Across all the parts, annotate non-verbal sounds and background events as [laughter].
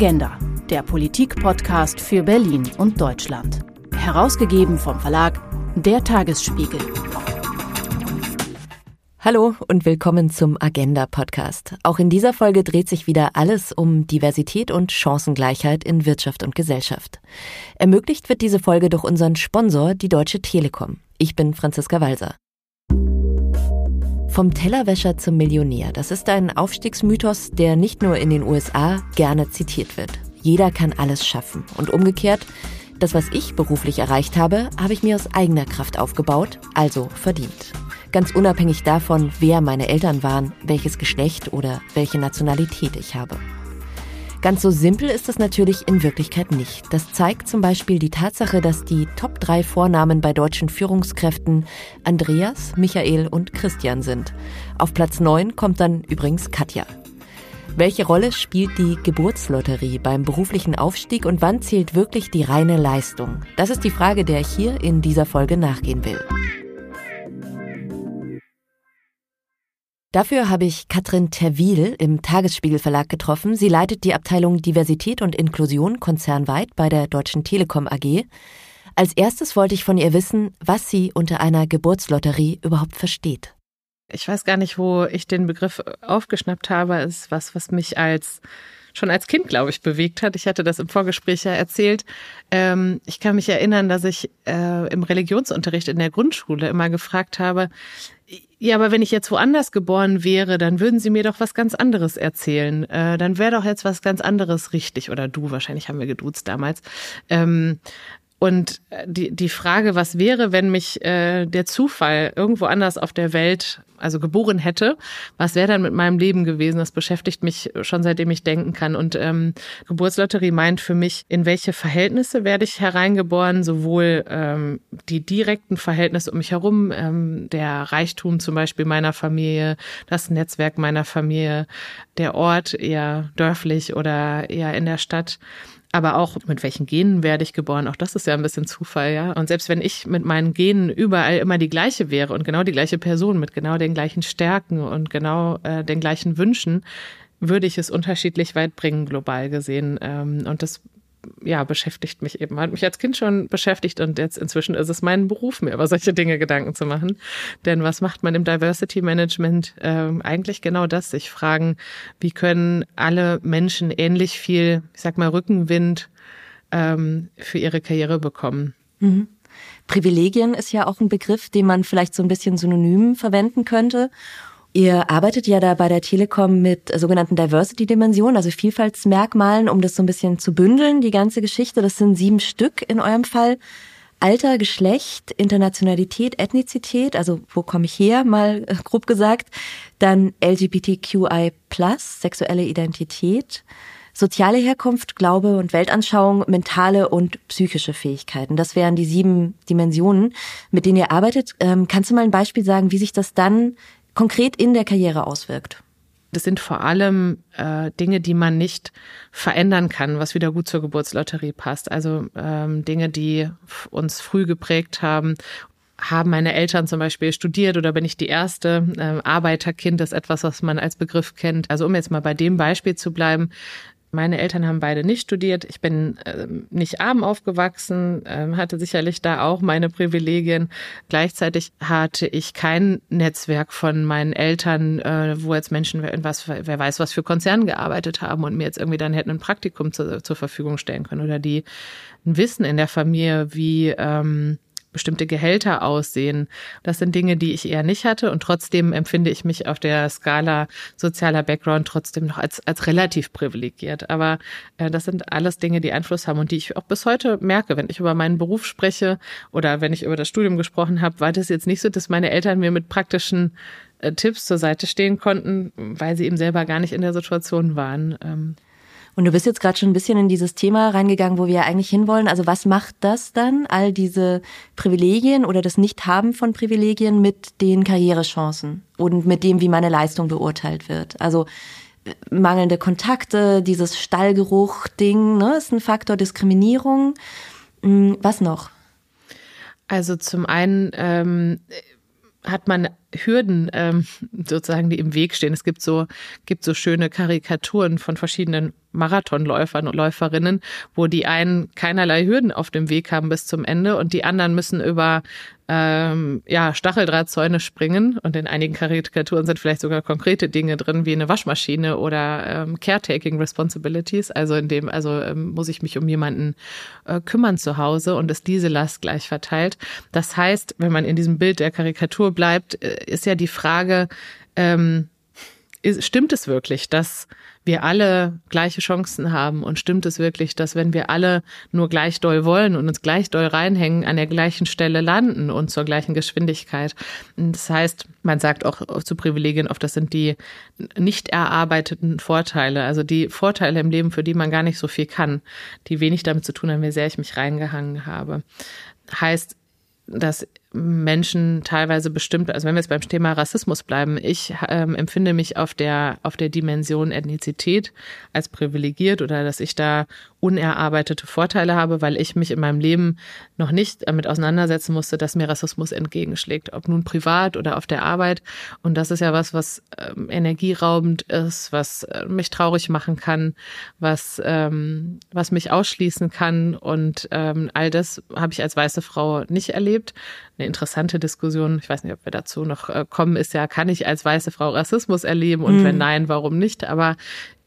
Agenda, der Politik-Podcast für Berlin und Deutschland. Herausgegeben vom Verlag Der Tagesspiegel. Hallo und willkommen zum Agenda Podcast. Auch in dieser Folge dreht sich wieder alles um Diversität und Chancengleichheit in Wirtschaft und Gesellschaft. Ermöglicht wird diese Folge durch unseren Sponsor, die Deutsche Telekom. Ich bin Franziska Walser. Vom Tellerwäscher zum Millionär. Das ist ein Aufstiegsmythos, der nicht nur in den USA gerne zitiert wird. Jeder kann alles schaffen. Und umgekehrt, das, was ich beruflich erreicht habe, habe ich mir aus eigener Kraft aufgebaut, also verdient. Ganz unabhängig davon, wer meine Eltern waren, welches Geschlecht oder welche Nationalität ich habe. Ganz so simpel ist es natürlich in Wirklichkeit nicht. Das zeigt zum Beispiel die Tatsache, dass die Top 3 Vornamen bei deutschen Führungskräften Andreas, Michael und Christian sind. Auf Platz 9 kommt dann übrigens Katja. Welche Rolle spielt die Geburtslotterie beim beruflichen Aufstieg und wann zählt wirklich die reine Leistung? Das ist die Frage, der ich hier in dieser Folge nachgehen will. Dafür habe ich Katrin Terwil im Tagesspiegel Verlag getroffen. Sie leitet die Abteilung Diversität und Inklusion konzernweit bei der Deutschen Telekom AG. Als erstes wollte ich von ihr wissen, was sie unter einer Geburtslotterie überhaupt versteht. Ich weiß gar nicht, wo ich den Begriff aufgeschnappt habe. Es ist was, was mich als schon als Kind, glaube ich, bewegt hat. Ich hatte das im Vorgespräch ja erzählt. Ähm, ich kann mich erinnern, dass ich äh, im Religionsunterricht in der Grundschule immer gefragt habe, ja, aber wenn ich jetzt woanders geboren wäre, dann würden Sie mir doch was ganz anderes erzählen. Äh, dann wäre doch jetzt was ganz anderes richtig. Oder du, wahrscheinlich haben wir geduzt damals. Ähm, und äh, die, die Frage, was wäre, wenn mich äh, der Zufall irgendwo anders auf der Welt, also geboren hätte, was wäre dann mit meinem Leben gewesen? Das beschäftigt mich schon seitdem ich denken kann. Und ähm, Geburtslotterie meint für mich, in welche Verhältnisse werde ich hereingeboren, sowohl ähm, die direkten Verhältnisse um mich herum, ähm, der Reichtum zum Beispiel meiner Familie, das Netzwerk meiner Familie, der Ort eher dörflich oder eher in der Stadt aber auch mit welchen Genen werde ich geboren. Auch das ist ja ein bisschen Zufall, ja. Und selbst wenn ich mit meinen Genen überall immer die gleiche wäre und genau die gleiche Person mit genau den gleichen Stärken und genau äh, den gleichen Wünschen, würde ich es unterschiedlich weit bringen, global gesehen. Ähm, und das ja, beschäftigt mich eben. Hat mich als Kind schon beschäftigt und jetzt inzwischen ist es mein Beruf, mir über solche Dinge Gedanken zu machen. Denn was macht man im Diversity Management? Ähm, eigentlich genau das, sich fragen, wie können alle Menschen ähnlich viel, ich sag mal, Rückenwind ähm, für ihre Karriere bekommen. Mhm. Privilegien ist ja auch ein Begriff, den man vielleicht so ein bisschen synonym verwenden könnte. Ihr arbeitet ja da bei der Telekom mit sogenannten Diversity-Dimensionen, also Vielfaltsmerkmalen, um das so ein bisschen zu bündeln, die ganze Geschichte. Das sind sieben Stück in eurem Fall. Alter, Geschlecht, Internationalität, Ethnizität, also wo komme ich her, mal [laughs] grob gesagt. Dann LGBTQI+, sexuelle Identität, soziale Herkunft, Glaube und Weltanschauung, mentale und psychische Fähigkeiten. Das wären die sieben Dimensionen, mit denen ihr arbeitet. Ähm, kannst du mal ein Beispiel sagen, wie sich das dann konkret in der Karriere auswirkt? Das sind vor allem äh, Dinge, die man nicht verändern kann, was wieder gut zur Geburtslotterie passt. Also ähm, Dinge, die uns früh geprägt haben. Haben meine Eltern zum Beispiel studiert oder bin ich die erste? Ähm, Arbeiterkind ist etwas, was man als Begriff kennt. Also um jetzt mal bei dem Beispiel zu bleiben, meine Eltern haben beide nicht studiert. Ich bin äh, nicht arm aufgewachsen, äh, hatte sicherlich da auch meine Privilegien. Gleichzeitig hatte ich kein Netzwerk von meinen Eltern, äh, wo jetzt Menschen, was, wer weiß, was für Konzernen gearbeitet haben und mir jetzt irgendwie dann hätten ein Praktikum zu, zur Verfügung stellen können oder die ein Wissen in der Familie, wie ähm, bestimmte Gehälter aussehen. Das sind Dinge, die ich eher nicht hatte und trotzdem empfinde ich mich auf der Skala sozialer Background trotzdem noch als, als relativ privilegiert. Aber äh, das sind alles Dinge, die Einfluss haben und die ich auch bis heute merke, wenn ich über meinen Beruf spreche oder wenn ich über das Studium gesprochen habe, war das jetzt nicht so, dass meine Eltern mir mit praktischen äh, Tipps zur Seite stehen konnten, weil sie eben selber gar nicht in der Situation waren. Ähm, und du bist jetzt gerade schon ein bisschen in dieses Thema reingegangen, wo wir eigentlich hinwollen. Also was macht das dann, all diese Privilegien oder das Nichthaben von Privilegien mit den Karrierechancen und mit dem, wie meine Leistung beurteilt wird? Also äh, mangelnde Kontakte, dieses Stallgeruch-Ding, ne, ist ein Faktor Diskriminierung. Hm, was noch? Also zum einen ähm, hat man Hürden ähm, sozusagen, die im Weg stehen. Es gibt so, gibt so schöne Karikaturen von verschiedenen Marathonläufern und Läuferinnen, wo die einen keinerlei Hürden auf dem Weg haben bis zum Ende und die anderen müssen über ähm, ja, Stacheldrahtzäune springen und in einigen Karikaturen sind vielleicht sogar konkrete Dinge drin, wie eine Waschmaschine oder ähm, Caretaking Responsibilities, also in dem, also ähm, muss ich mich um jemanden äh, kümmern zu Hause und ist diese Last gleich verteilt. Das heißt, wenn man in diesem Bild der Karikatur bleibt, äh, ist ja die Frage, ähm, stimmt es wirklich, dass wir alle gleiche Chancen haben? Und stimmt es wirklich, dass wenn wir alle nur gleich doll wollen und uns gleich doll reinhängen, an der gleichen Stelle landen und zur gleichen Geschwindigkeit? Das heißt, man sagt auch zu Privilegien oft, das sind die nicht erarbeiteten Vorteile, also die Vorteile im Leben, für die man gar nicht so viel kann, die wenig damit zu tun haben, wie sehr ich mich reingehangen habe. Heißt, dass Menschen teilweise bestimmt, also wenn wir jetzt beim Thema Rassismus bleiben, ich ähm, empfinde mich auf der auf der Dimension Ethnizität als privilegiert oder dass ich da unerarbeitete Vorteile habe, weil ich mich in meinem Leben noch nicht damit auseinandersetzen musste, dass mir Rassismus entgegenschlägt, ob nun privat oder auf der Arbeit. Und das ist ja was, was ähm, energieraubend ist, was äh, mich traurig machen kann, was ähm, was mich ausschließen kann und ähm, all das habe ich als weiße Frau nicht erlebt eine interessante Diskussion, ich weiß nicht, ob wir dazu noch äh, kommen, ist ja, kann ich als weiße Frau Rassismus erleben und mhm. wenn nein, warum nicht? Aber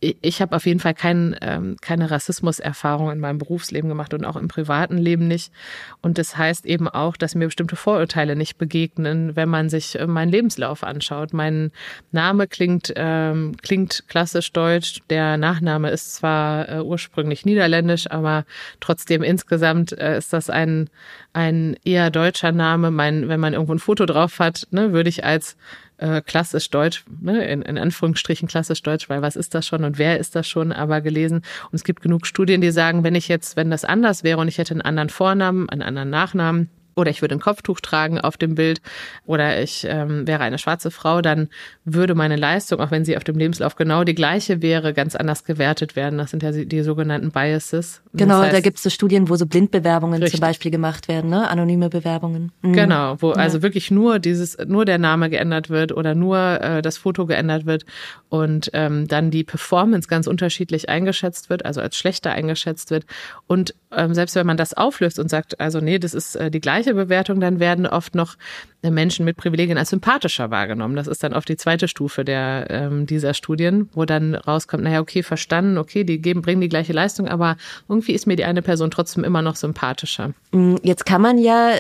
ich habe auf jeden Fall kein, ähm, keine Rassismuserfahrung in meinem Berufsleben gemacht und auch im privaten Leben nicht. Und das heißt eben auch, dass mir bestimmte Vorurteile nicht begegnen, wenn man sich äh, meinen Lebenslauf anschaut. Mein Name klingt, ähm, klingt klassisch deutsch. Der Nachname ist zwar äh, ursprünglich niederländisch, aber trotzdem insgesamt äh, ist das ein, ein eher deutscher Name. Mein, wenn man irgendwo ein Foto drauf hat, ne, würde ich als äh, klassisch Deutsch, ne, in, in Anführungsstrichen klassisch Deutsch, weil was ist das schon und wer ist das schon, aber gelesen. Und es gibt genug Studien, die sagen, wenn ich jetzt, wenn das anders wäre und ich hätte einen anderen Vornamen, einen anderen Nachnamen, oder ich würde ein Kopftuch tragen auf dem Bild oder ich ähm, wäre eine schwarze Frau, dann würde meine Leistung, auch wenn sie auf dem Lebenslauf genau die gleiche wäre, ganz anders gewertet werden. Das sind ja die, sogenannten Biases. Genau, das heißt, da gibt es so Studien, wo so Blindbewerbungen richtig. zum Beispiel gemacht werden, ne? anonyme Bewerbungen. Mhm. Genau, wo ja. also wirklich nur dieses, nur der Name geändert wird oder nur äh, das Foto geändert wird und ähm, dann die Performance ganz unterschiedlich eingeschätzt wird, also als schlechter eingeschätzt wird. Und ähm, selbst wenn man das auflöst und sagt, also nee, das ist äh, die gleiche Bewertung, dann werden oft noch äh, Menschen mit Privilegien als sympathischer wahrgenommen. Das ist dann oft die zweite Stufe der ähm, dieser Studien, wo dann rauskommt, naja, okay, verstanden, okay, die geben, bringen die gleiche Leistung, aber irgendwie ist mir die eine Person trotzdem immer noch sympathischer. Mm, jetzt kann man ja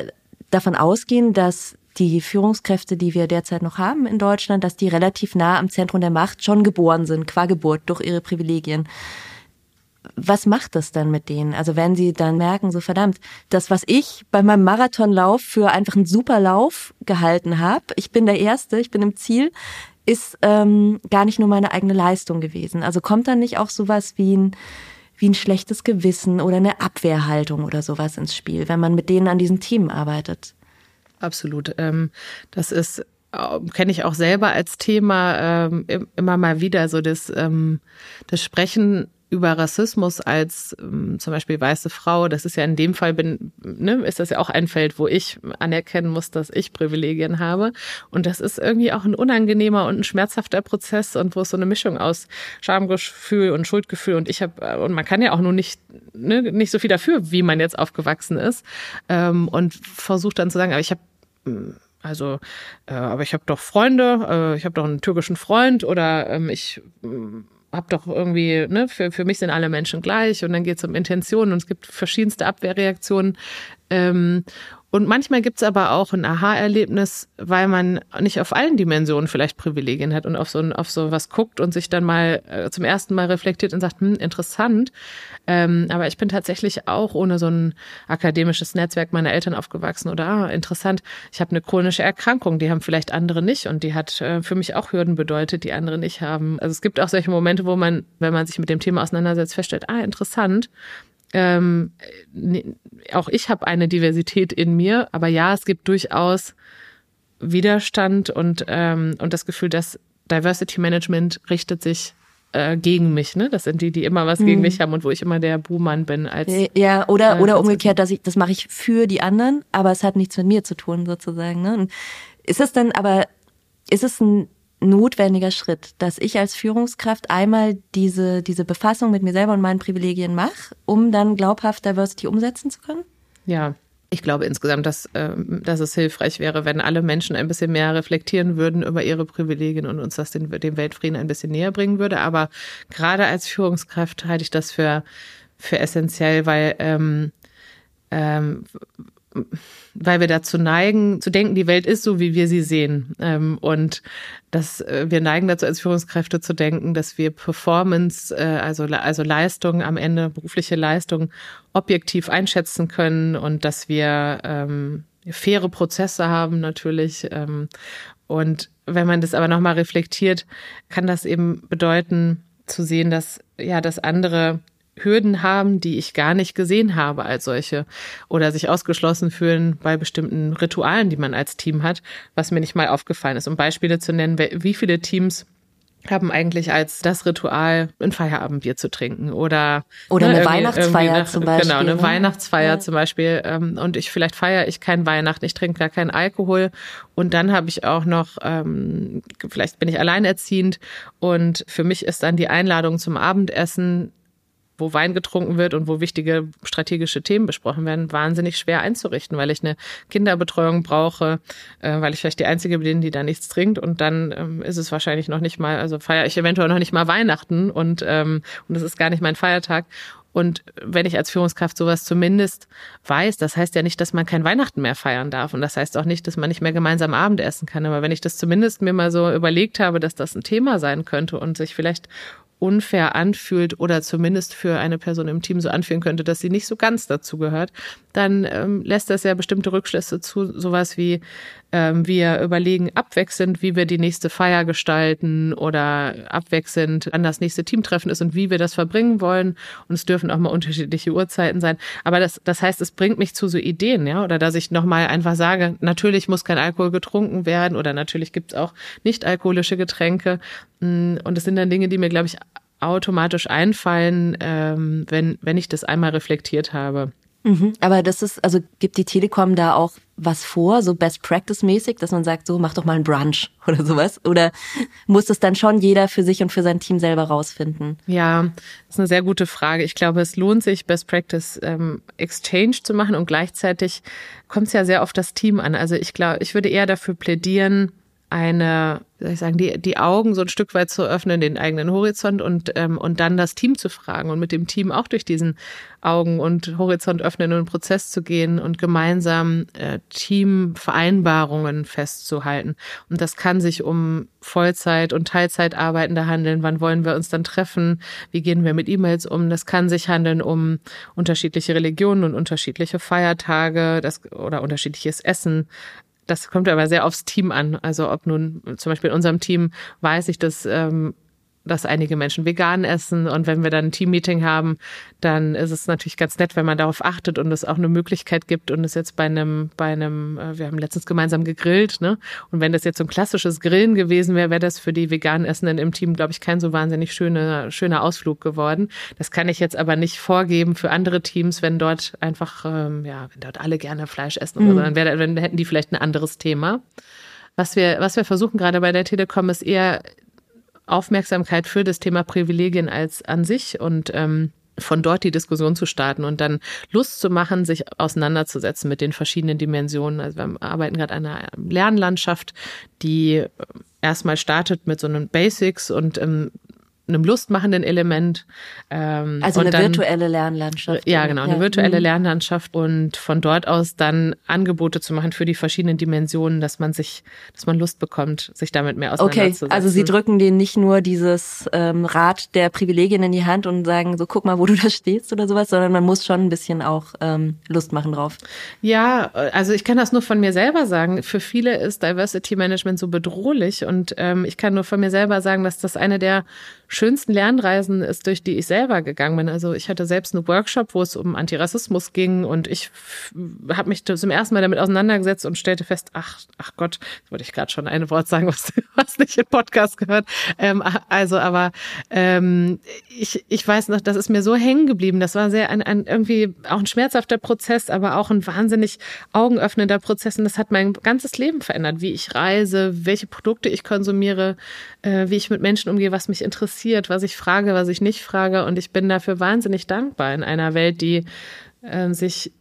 davon ausgehen, dass die Führungskräfte, die wir derzeit noch haben in Deutschland, dass die relativ nah am Zentrum der Macht schon geboren sind, qua Geburt, durch ihre Privilegien was macht das dann mit denen? Also wenn sie dann merken, so verdammt, das, was ich bei meinem Marathonlauf für einfach einen super Lauf gehalten habe, ich bin der Erste, ich bin im Ziel, ist ähm, gar nicht nur meine eigene Leistung gewesen. Also kommt dann nicht auch sowas wie ein, wie ein schlechtes Gewissen oder eine Abwehrhaltung oder sowas ins Spiel, wenn man mit denen an diesen Themen arbeitet? Absolut. Ähm, das ist ähm, kenne ich auch selber als Thema ähm, immer mal wieder so das, ähm, das Sprechen über Rassismus als ähm, zum Beispiel weiße Frau, das ist ja in dem Fall bin, ne, ist das ja auch ein Feld, wo ich anerkennen muss, dass ich Privilegien habe. Und das ist irgendwie auch ein unangenehmer und ein schmerzhafter Prozess und wo es so eine Mischung aus Schamgefühl und Schuldgefühl und ich habe und man kann ja auch nur nicht ne, nicht so viel dafür, wie man jetzt aufgewachsen ist ähm, und versucht dann zu sagen, aber ich habe hm, also, äh, aber ich habe doch Freunde, äh, ich habe doch einen türkischen Freund oder ähm, ich hm, hab doch irgendwie, ne, für, für mich sind alle Menschen gleich und dann geht es um Intentionen und es gibt verschiedenste Abwehrreaktionen. Ähm, und manchmal gibt's aber auch ein Aha-Erlebnis, weil man nicht auf allen Dimensionen vielleicht Privilegien hat und auf so, auf so was guckt und sich dann mal äh, zum ersten Mal reflektiert und sagt, hm, interessant. Ähm, aber ich bin tatsächlich auch ohne so ein akademisches Netzwerk meiner Eltern aufgewachsen oder ah, interessant. Ich habe eine chronische Erkrankung, die haben vielleicht andere nicht und die hat äh, für mich auch Hürden bedeutet, die andere nicht haben. Also es gibt auch solche Momente, wo man, wenn man sich mit dem Thema auseinandersetzt, feststellt, ah, interessant ähm, auch ich habe eine Diversität in mir, aber ja, es gibt durchaus Widerstand und, ähm, und das Gefühl, dass Diversity Management richtet sich äh, gegen mich, ne? Das sind die, die immer was hm. gegen mich haben und wo ich immer der Buhmann bin als ja oder äh, oder umgekehrt, dass ich das mache ich für die anderen, aber es hat nichts mit mir zu tun sozusagen. Ne? Und ist es dann aber ist es ein notwendiger Schritt, dass ich als Führungskraft einmal diese, diese Befassung mit mir selber und meinen Privilegien mache, um dann glaubhaft Diversity umsetzen zu können? Ja, ich glaube insgesamt, dass, ähm, dass es hilfreich wäre, wenn alle Menschen ein bisschen mehr reflektieren würden über ihre Privilegien und uns das den, dem Weltfrieden ein bisschen näher bringen würde. Aber gerade als Führungskraft halte ich das für, für essentiell, weil ähm, ähm, weil wir dazu neigen, zu denken, die Welt ist so, wie wir sie sehen. Ähm, und dass äh, wir neigen dazu, als Führungskräfte zu denken, dass wir Performance, äh, also, also Leistung am Ende, berufliche Leistung, objektiv einschätzen können und dass wir ähm, faire Prozesse haben natürlich. Ähm, und wenn man das aber nochmal reflektiert, kann das eben bedeuten, zu sehen, dass ja, dass andere Hürden haben, die ich gar nicht gesehen habe als solche oder sich ausgeschlossen fühlen bei bestimmten Ritualen, die man als Team hat, was mir nicht mal aufgefallen ist. Um Beispiele zu nennen, wie viele Teams haben eigentlich als das Ritual ein Feierabendbier zu trinken oder oder ne, eine Weihnachtsfeier eine, zum Beispiel. Genau, eine ne? Weihnachtsfeier ja. zum Beispiel. Ähm, und ich vielleicht feiere ich kein Weihnachten, ich trinke gar keinen Alkohol. Und dann habe ich auch noch, ähm, vielleicht bin ich alleinerziehend und für mich ist dann die Einladung zum Abendessen wo Wein getrunken wird und wo wichtige strategische Themen besprochen werden, wahnsinnig schwer einzurichten, weil ich eine Kinderbetreuung brauche, äh, weil ich vielleicht die Einzige bin, die da nichts trinkt und dann ähm, ist es wahrscheinlich noch nicht mal, also feiere ich eventuell noch nicht mal Weihnachten und ähm, und es ist gar nicht mein Feiertag. Und wenn ich als Führungskraft sowas zumindest weiß, das heißt ja nicht, dass man kein Weihnachten mehr feiern darf. Und das heißt auch nicht, dass man nicht mehr gemeinsam Abendessen kann. Aber wenn ich das zumindest mir mal so überlegt habe, dass das ein Thema sein könnte und sich vielleicht unfair anfühlt oder zumindest für eine Person im Team so anfühlen könnte, dass sie nicht so ganz dazu gehört, dann ähm, lässt das ja bestimmte Rückschlüsse zu, sowas wie wir überlegen abwechselnd, wie wir die nächste Feier gestalten oder abwechselnd, wann das nächste Teamtreffen ist und wie wir das verbringen wollen. Und es dürfen auch mal unterschiedliche Uhrzeiten sein. Aber das, das heißt, es bringt mich zu so Ideen, ja, oder dass ich nochmal einfach sage, natürlich muss kein Alkohol getrunken werden oder natürlich gibt es auch nicht alkoholische Getränke. Mm, und das sind dann Dinge, die mir, glaube ich, automatisch einfallen, ähm, wenn, wenn ich das einmal reflektiert habe. Mhm, aber das ist, also gibt die Telekom da auch was vor, so Best Practice mäßig, dass man sagt, so mach doch mal einen Brunch [laughs] oder sowas? Oder muss es dann schon jeder für sich und für sein Team selber rausfinden? Ja, das ist eine sehr gute Frage. Ich glaube, es lohnt sich, Best Practice ähm, Exchange zu machen und gleichzeitig kommt es ja sehr auf das Team an. Also ich glaube, ich würde eher dafür plädieren, eine, wie soll ich sagen, die, die Augen so ein Stück weit zu öffnen, den eigenen Horizont und, ähm, und dann das Team zu fragen und mit dem Team auch durch diesen Augen und Horizont öffnen und Prozess zu gehen und gemeinsam äh, Teamvereinbarungen festzuhalten. Und das kann sich um Vollzeit- und Teilzeitarbeitende handeln. Wann wollen wir uns dann treffen? Wie gehen wir mit E-Mails um? Das kann sich handeln um unterschiedliche Religionen und unterschiedliche Feiertage das, oder unterschiedliches Essen das kommt aber sehr aufs Team an. Also ob nun zum Beispiel in unserem Team weiß ich, dass ähm, dass einige Menschen vegan essen und wenn wir dann ein Teammeeting haben, dann ist es natürlich ganz nett, wenn man darauf achtet und es auch eine Möglichkeit gibt und es jetzt bei einem, bei einem, äh, wir haben letztens gemeinsam gegrillt, ne? Und wenn das jetzt so ein klassisches Grillen gewesen wäre, wäre das für die vegan Essenden im Team, glaube ich, kein so wahnsinnig schöner, schöner Ausflug geworden. Das kann ich jetzt aber nicht vorgeben für andere Teams, wenn dort einfach, ähm, ja, wenn dort alle gerne Fleisch essen mhm. oder so, dann, wäre, dann hätten die vielleicht ein anderes Thema. Was wir, was wir versuchen gerade bei der Telekom ist eher Aufmerksamkeit für das Thema Privilegien als an sich und ähm, von dort die Diskussion zu starten und dann Lust zu machen, sich auseinanderzusetzen mit den verschiedenen Dimensionen. Also wir arbeiten gerade an einer Lernlandschaft, die erstmal startet mit so einem Basics und ähm, einem lustmachenden Element. Ähm, also eine dann, virtuelle Lernlandschaft. Ja, genau, eine ja. virtuelle mhm. Lernlandschaft und von dort aus dann Angebote zu machen für die verschiedenen Dimensionen, dass man sich, dass man Lust bekommt, sich damit mehr auseinanderzusetzen. Okay, also Sie drücken denen nicht nur dieses ähm, Rad der Privilegien in die Hand und sagen, so guck mal, wo du da stehst oder sowas, sondern man muss schon ein bisschen auch ähm, Lust machen drauf. Ja, also ich kann das nur von mir selber sagen. Für viele ist Diversity Management so bedrohlich und ähm, ich kann nur von mir selber sagen, dass das eine der schönsten Lernreisen ist, durch die ich selber gegangen bin. Also ich hatte selbst einen Workshop, wo es um Antirassismus ging und ich habe mich zum ersten Mal damit auseinandergesetzt und stellte fest, ach, ach Gott, wollte ich gerade schon ein Wort sagen, was, [laughs] was nicht in Podcast gehört. Ähm, also, aber ähm, ich, ich weiß noch, das ist mir so hängen geblieben. Das war sehr ein, ein irgendwie auch ein schmerzhafter Prozess, aber auch ein wahnsinnig augenöffnender Prozess. Und das hat mein ganzes Leben verändert, wie ich reise, welche Produkte ich konsumiere, äh, wie ich mit Menschen umgehe, was mich interessiert, was ich frage, was ich nicht frage. Und ich bin dafür wahnsinnig dankbar in einer Welt, die äh, sich,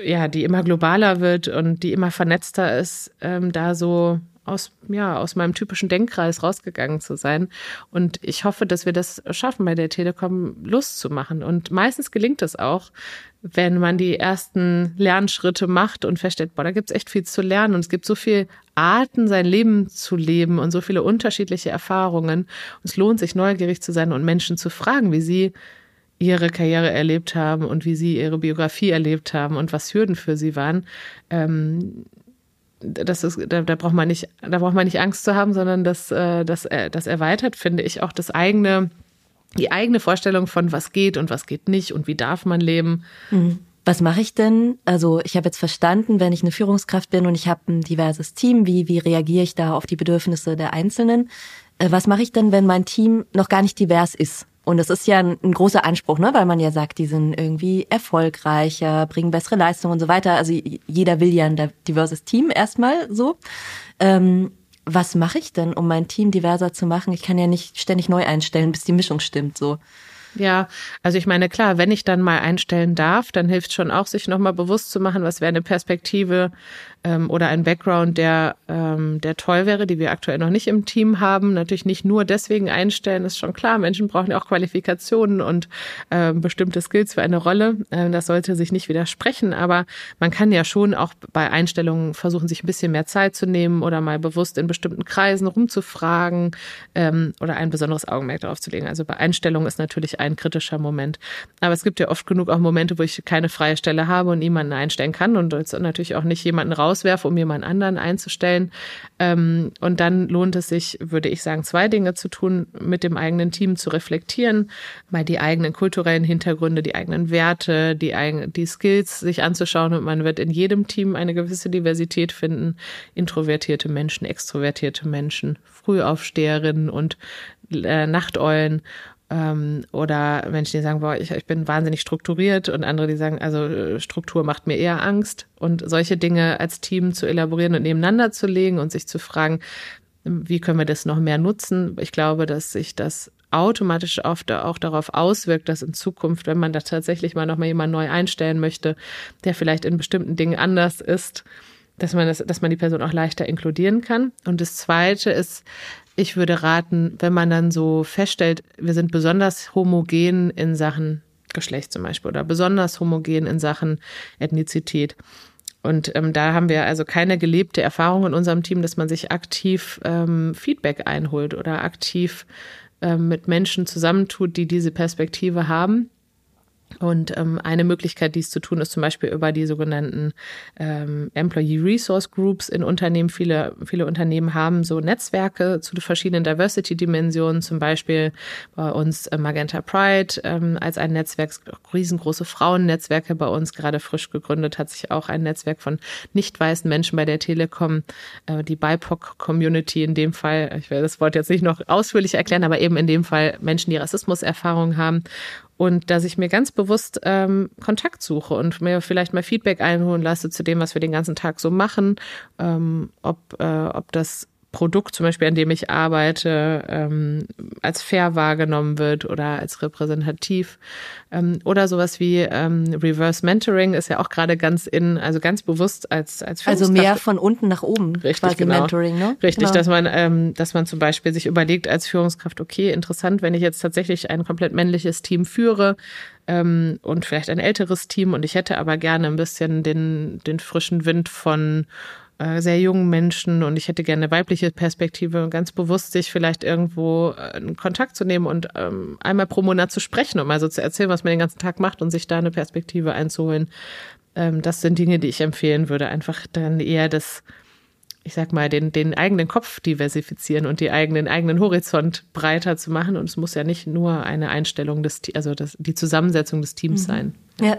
ja, die immer globaler wird und die immer vernetzter ist, ähm, da so aus, ja, aus meinem typischen Denkkreis rausgegangen zu sein. Und ich hoffe, dass wir das schaffen, bei der Telekom Lust zu machen. Und meistens gelingt es auch, wenn man die ersten Lernschritte macht und feststellt, boah, da gibt's echt viel zu lernen und es gibt so viele Arten, sein Leben zu leben und so viele unterschiedliche Erfahrungen. Und es lohnt sich, neugierig zu sein und Menschen zu fragen, wie sie ihre Karriere erlebt haben und wie sie ihre Biografie erlebt haben und was Hürden für sie waren. Ähm, das ist, da, da braucht man nicht, da braucht man nicht Angst zu haben, sondern das, äh, das, äh, das erweitert, finde ich, auch das eigene, die eigene Vorstellung von was geht und was geht nicht und wie darf man leben. Mhm. Was mache ich denn? Also ich habe jetzt verstanden, wenn ich eine Führungskraft bin und ich habe ein diverses Team, wie, wie reagiere ich da auf die Bedürfnisse der Einzelnen? Äh, was mache ich denn, wenn mein Team noch gar nicht divers ist? Und das ist ja ein, ein, großer Anspruch, ne? weil man ja sagt, die sind irgendwie erfolgreicher, bringen bessere Leistungen und so weiter. Also jeder will ja ein diverses Team erstmal so. Ähm, was mache ich denn, um mein Team diverser zu machen? Ich kann ja nicht ständig neu einstellen, bis die Mischung stimmt. So. Ja, also ich meine, klar, wenn ich dann mal einstellen darf, dann hilft schon auch, sich nochmal bewusst zu machen, was wäre eine Perspektive, ähm, oder ein Background, der, ähm, der toll wäre, die wir aktuell noch nicht im Team haben. Natürlich nicht nur deswegen einstellen, ist schon klar. Menschen brauchen ja auch Qualifikationen und ähm, bestimmte Skills für eine Rolle. Ähm, das sollte sich nicht widersprechen, aber man kann ja schon auch bei Einstellungen versuchen, sich ein bisschen mehr Zeit zu nehmen oder mal bewusst in bestimmten Kreisen rumzufragen ähm, oder ein besonderes Augenmerk darauf zu legen. Also bei Einstellungen ist natürlich ein kritischer Moment. Aber es gibt ja oft genug auch Momente, wo ich keine freie Stelle habe und niemanden einstellen kann und natürlich auch nicht jemanden raus rauswerfe, um jemand anderen einzustellen. Ähm, und dann lohnt es sich, würde ich sagen, zwei Dinge zu tun, mit dem eigenen Team zu reflektieren, mal die eigenen kulturellen Hintergründe, die eigenen Werte, die, die Skills sich anzuschauen. Und man wird in jedem Team eine gewisse Diversität finden. Introvertierte Menschen, extrovertierte Menschen, Frühaufsteherinnen und äh, Nachteulen ähm, oder Menschen, die sagen, boah, ich, ich bin wahnsinnig strukturiert und andere, die sagen, also äh, Struktur macht mir eher Angst. Und solche Dinge als Team zu elaborieren und nebeneinander zu legen und sich zu fragen, wie können wir das noch mehr nutzen? Ich glaube, dass sich das automatisch oft auch darauf auswirkt, dass in Zukunft, wenn man da tatsächlich mal noch mal jemand neu einstellen möchte, der vielleicht in bestimmten Dingen anders ist, dass man das, dass man die Person auch leichter inkludieren kann. Und das Zweite ist, ich würde raten, wenn man dann so feststellt, wir sind besonders homogen in Sachen Geschlecht zum Beispiel oder besonders homogen in Sachen Ethnizität. Und ähm, da haben wir also keine gelebte Erfahrung in unserem Team, dass man sich aktiv ähm, Feedback einholt oder aktiv ähm, mit Menschen zusammentut, die diese Perspektive haben. Und ähm, eine Möglichkeit, dies zu tun, ist zum Beispiel über die sogenannten ähm, Employee Resource Groups in Unternehmen. Viele, viele Unternehmen haben so Netzwerke zu verschiedenen Diversity-Dimensionen, zum Beispiel bei uns äh, Magenta Pride ähm, als ein Netzwerk, riesengroße Frauennetzwerke bei uns, gerade frisch gegründet hat sich auch ein Netzwerk von nicht weißen Menschen bei der Telekom, äh, die BIPOC-Community in dem Fall, ich werde das Wort jetzt nicht noch ausführlich erklären, aber eben in dem Fall Menschen, die Rassismuserfahrung haben und dass ich mir ganz bewusst ähm, Kontakt suche und mir vielleicht mal Feedback einholen lasse zu dem, was wir den ganzen Tag so machen, ähm, ob, äh, ob das Produkt zum Beispiel, an dem ich arbeite, ähm, als fair wahrgenommen wird oder als repräsentativ. Ähm, oder sowas wie ähm, Reverse Mentoring ist ja auch gerade ganz in, also ganz bewusst als als Also mehr von unten nach oben Richtig, quasi genau. Mentoring, ne? Richtig, genau. dass man, ähm, dass man zum Beispiel sich überlegt als Führungskraft, okay, interessant, wenn ich jetzt tatsächlich ein komplett männliches Team führe, ähm, und vielleicht ein älteres Team und ich hätte aber gerne ein bisschen den, den frischen Wind von äh, sehr jungen Menschen und ich hätte gerne eine weibliche Perspektive, ganz bewusst sich vielleicht irgendwo äh, in Kontakt zu nehmen und ähm, einmal pro Monat zu sprechen, um mal so zu erzählen, was man den ganzen Tag macht und sich da eine Perspektive einzuholen. Ähm, das sind Dinge, die ich empfehlen würde. Einfach dann eher das ich sag mal, den, den eigenen Kopf diversifizieren und die eigenen, eigenen Horizont breiter zu machen. Und es muss ja nicht nur eine Einstellung des, also das, die Zusammensetzung des Teams mhm. sein. Ja.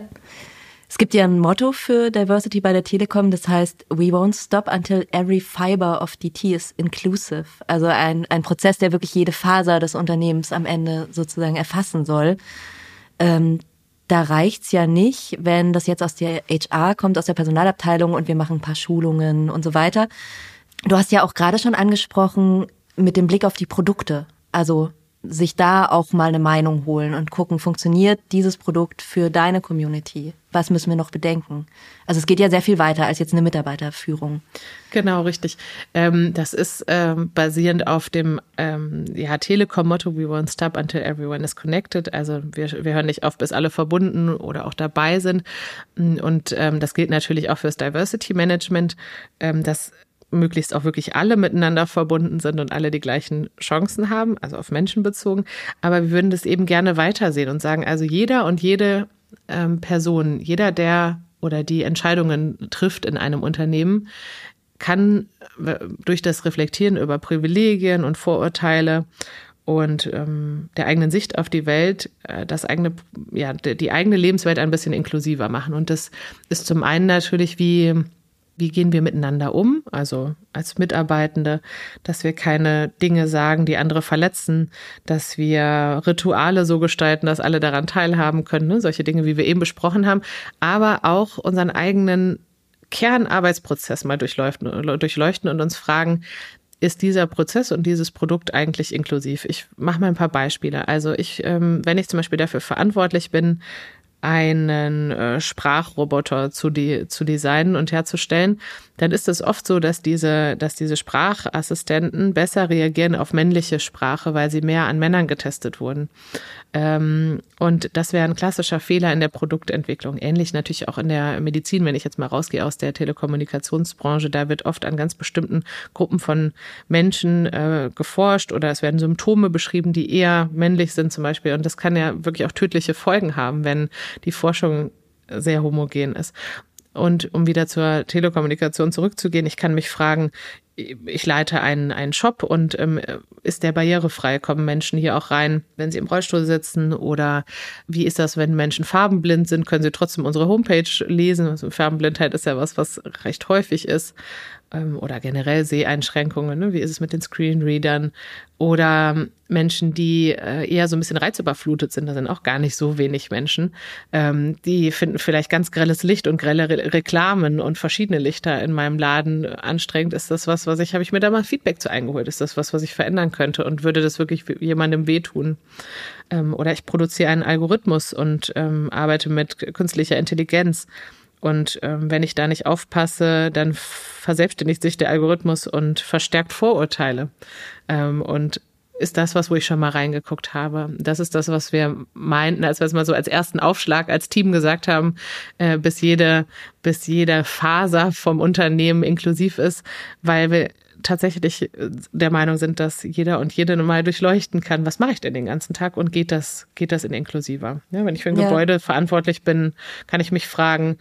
Es gibt ja ein Motto für Diversity bei der Telekom, das heißt, we won't stop until every fiber of DT is inclusive. Also ein, ein Prozess, der wirklich jede Faser des Unternehmens am Ende sozusagen erfassen soll. Ähm, da reicht's ja nicht, wenn das jetzt aus der HR kommt, aus der Personalabteilung und wir machen ein paar Schulungen und so weiter. Du hast ja auch gerade schon angesprochen mit dem Blick auf die Produkte. Also sich da auch mal eine Meinung holen und gucken, funktioniert dieses Produkt für deine Community? Was müssen wir noch bedenken? Also es geht ja sehr viel weiter als jetzt eine Mitarbeiterführung. Genau, richtig. Ähm, das ist ähm, basierend auf dem ähm, ja, Telekom-Motto We won't stop until everyone is connected. Also wir, wir hören nicht auf, bis alle verbunden oder auch dabei sind. Und ähm, das gilt natürlich auch fürs Diversity Management. Ähm, das möglichst auch wirklich alle miteinander verbunden sind und alle die gleichen Chancen haben, also auf Menschen bezogen. Aber wir würden das eben gerne weitersehen und sagen, also jeder und jede ähm, Person, jeder, der oder die Entscheidungen trifft in einem Unternehmen, kann äh, durch das Reflektieren über Privilegien und Vorurteile und ähm, der eigenen Sicht auf die Welt äh, das eigene, ja, die eigene Lebenswelt ein bisschen inklusiver machen. Und das ist zum einen natürlich wie wie gehen wir miteinander um, also als Mitarbeitende, dass wir keine Dinge sagen, die andere verletzen, dass wir Rituale so gestalten, dass alle daran teilhaben können, ne? solche Dinge, wie wir eben besprochen haben, aber auch unseren eigenen Kernarbeitsprozess mal durchleuchten, durchleuchten und uns fragen, ist dieser Prozess und dieses Produkt eigentlich inklusiv? Ich mache mal ein paar Beispiele. Also ich, ähm, wenn ich zum Beispiel dafür verantwortlich bin, einen äh, Sprachroboter zu, die, zu designen und herzustellen, dann ist es oft so, dass diese, dass diese Sprachassistenten besser reagieren auf männliche Sprache, weil sie mehr an Männern getestet wurden. Ähm, und das wäre ein klassischer Fehler in der Produktentwicklung. Ähnlich natürlich auch in der Medizin, wenn ich jetzt mal rausgehe aus der Telekommunikationsbranche, da wird oft an ganz bestimmten Gruppen von Menschen äh, geforscht oder es werden Symptome beschrieben, die eher männlich sind zum Beispiel. Und das kann ja wirklich auch tödliche Folgen haben, wenn die Forschung sehr homogen ist. Und um wieder zur Telekommunikation zurückzugehen, ich kann mich fragen, ich leite einen, einen Shop und ähm, ist der barrierefrei? Kommen Menschen hier auch rein, wenn sie im Rollstuhl sitzen? Oder wie ist das, wenn Menschen farbenblind sind? Können sie trotzdem unsere Homepage lesen? Also Farbenblindheit ist ja was, was recht häufig ist oder generell Seheinschränkungen, ne? wie ist es mit den Screenreadern oder Menschen, die äh, eher so ein bisschen reizüberflutet sind, da sind auch gar nicht so wenig Menschen, ähm, die finden vielleicht ganz grelles Licht und grelle Re Reklamen und verschiedene Lichter in meinem Laden anstrengend. Ist das was, was ich, habe ich mir da mal Feedback zu eingeholt? Ist das was, was ich verändern könnte und würde das wirklich jemandem wehtun? Ähm, oder ich produziere einen Algorithmus und ähm, arbeite mit künstlicher Intelligenz und ähm, wenn ich da nicht aufpasse, dann verselbstständigt sich der Algorithmus und verstärkt Vorurteile. Ähm, und ist das was, wo ich schon mal reingeguckt habe. Das ist das, was wir meinten, als wir es mal so als ersten Aufschlag als Team gesagt haben, äh, bis jede, bis jede Faser vom Unternehmen inklusiv ist, weil wir tatsächlich der Meinung sind, dass jeder und jede mal durchleuchten kann, was mache ich denn den ganzen Tag und geht das, geht das in inklusiver? Ja, wenn ich für ein ja. Gebäude verantwortlich bin, kann ich mich fragen,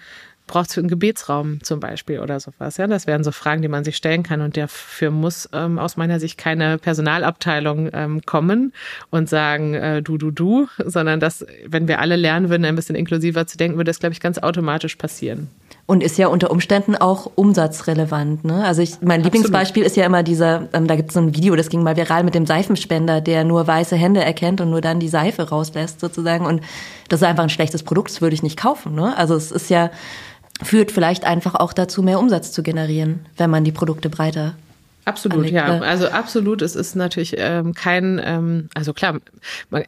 braucht es einen Gebetsraum zum Beispiel oder sowas. Ja, das wären so Fragen, die man sich stellen kann. Und dafür muss ähm, aus meiner Sicht keine Personalabteilung ähm, kommen und sagen, äh, du, du, du, sondern dass, wenn wir alle lernen würden, ein bisschen inklusiver zu denken, würde das, glaube ich, ganz automatisch passieren. Und ist ja unter Umständen auch umsatzrelevant. Ne? Also ich, mein Absolut. Lieblingsbeispiel ist ja immer dieser, ähm, da gibt es so ein Video, das ging mal viral mit dem Seifenspender, der nur weiße Hände erkennt und nur dann die Seife rauslässt sozusagen. Und das ist einfach ein schlechtes Produkt, das würde ich nicht kaufen. Ne? Also es ist ja führt vielleicht einfach auch dazu, mehr Umsatz zu generieren, wenn man die Produkte breiter Absolut, ja. Also absolut. Es ist natürlich ähm, kein, ähm, also klar,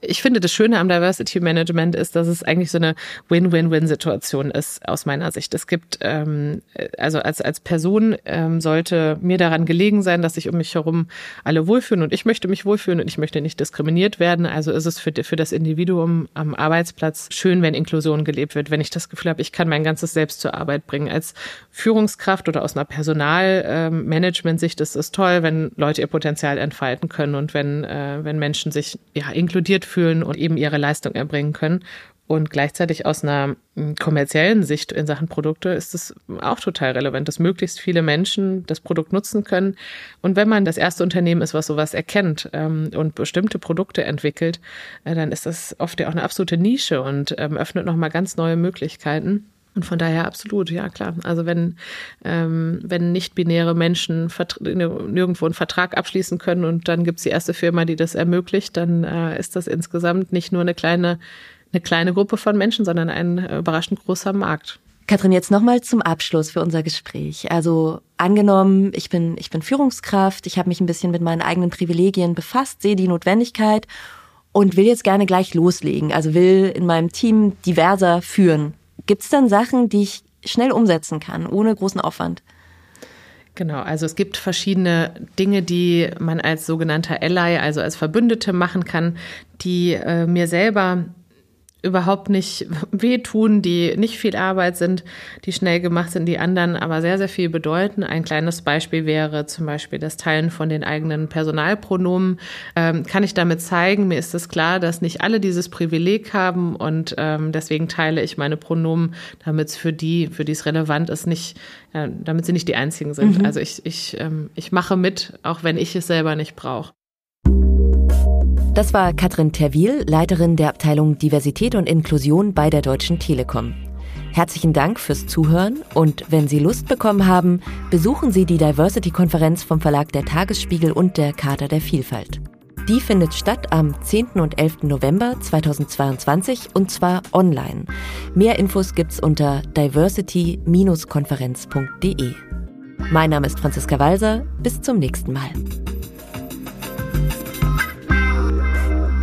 ich finde das Schöne am Diversity Management ist, dass es eigentlich so eine Win-Win-Win-Situation ist, aus meiner Sicht. Es gibt, ähm, also als, als Person ähm, sollte mir daran gelegen sein, dass sich um mich herum alle wohlfühlen und ich möchte mich wohlfühlen und ich möchte nicht diskriminiert werden. Also ist es für, für das Individuum am Arbeitsplatz schön, wenn Inklusion gelebt wird, wenn ich das Gefühl habe, ich kann mein ganzes Selbst zur Arbeit bringen. Als Führungskraft oder aus einer Personalmanagement-Sicht ist es ist toll, wenn Leute ihr Potenzial entfalten können und wenn, äh, wenn Menschen sich ja inkludiert fühlen und eben ihre Leistung erbringen können. Und gleichzeitig aus einer hm, kommerziellen Sicht in Sachen Produkte ist es auch total relevant, dass möglichst viele Menschen das Produkt nutzen können. Und wenn man das erste Unternehmen ist, was sowas erkennt ähm, und bestimmte Produkte entwickelt, äh, dann ist das oft ja auch eine absolute Nische und ähm, öffnet nochmal ganz neue Möglichkeiten. Und von daher absolut, ja klar. Also wenn, ähm, wenn nicht-binäre Menschen nirgendwo einen Vertrag abschließen können und dann gibt es die erste Firma, die das ermöglicht, dann äh, ist das insgesamt nicht nur eine kleine, eine kleine Gruppe von Menschen, sondern ein äh, überraschend großer Markt. Katrin, jetzt nochmal zum Abschluss für unser Gespräch. Also angenommen, ich bin, ich bin Führungskraft, ich habe mich ein bisschen mit meinen eigenen Privilegien befasst, sehe die Notwendigkeit und will jetzt gerne gleich loslegen. Also will in meinem Team diverser führen. Gibt es dann Sachen, die ich schnell umsetzen kann, ohne großen Aufwand? Genau, also es gibt verschiedene Dinge, die man als sogenannter Ally, also als Verbündete machen kann, die äh, mir selber überhaupt nicht [laughs] wehtun, die nicht viel Arbeit sind, die schnell gemacht sind, die anderen aber sehr, sehr viel bedeuten. Ein kleines Beispiel wäre zum Beispiel das Teilen von den eigenen Personalpronomen. Ähm, kann ich damit zeigen, mir ist es klar, dass nicht alle dieses Privileg haben und ähm, deswegen teile ich meine Pronomen, damit es für die, für die es relevant ist, nicht, äh, damit sie nicht die einzigen sind. Mhm. Also ich, ich, ähm, ich mache mit, auch wenn ich es selber nicht brauche. Das war Katrin Terwil, Leiterin der Abteilung Diversität und Inklusion bei der Deutschen Telekom. Herzlichen Dank fürs Zuhören und wenn Sie Lust bekommen haben, besuchen Sie die Diversity-Konferenz vom Verlag der Tagesspiegel und der Charta der Vielfalt. Die findet statt am 10. und 11. November 2022 und zwar online. Mehr Infos gibt's unter diversity-konferenz.de. Mein Name ist Franziska Walser. Bis zum nächsten Mal.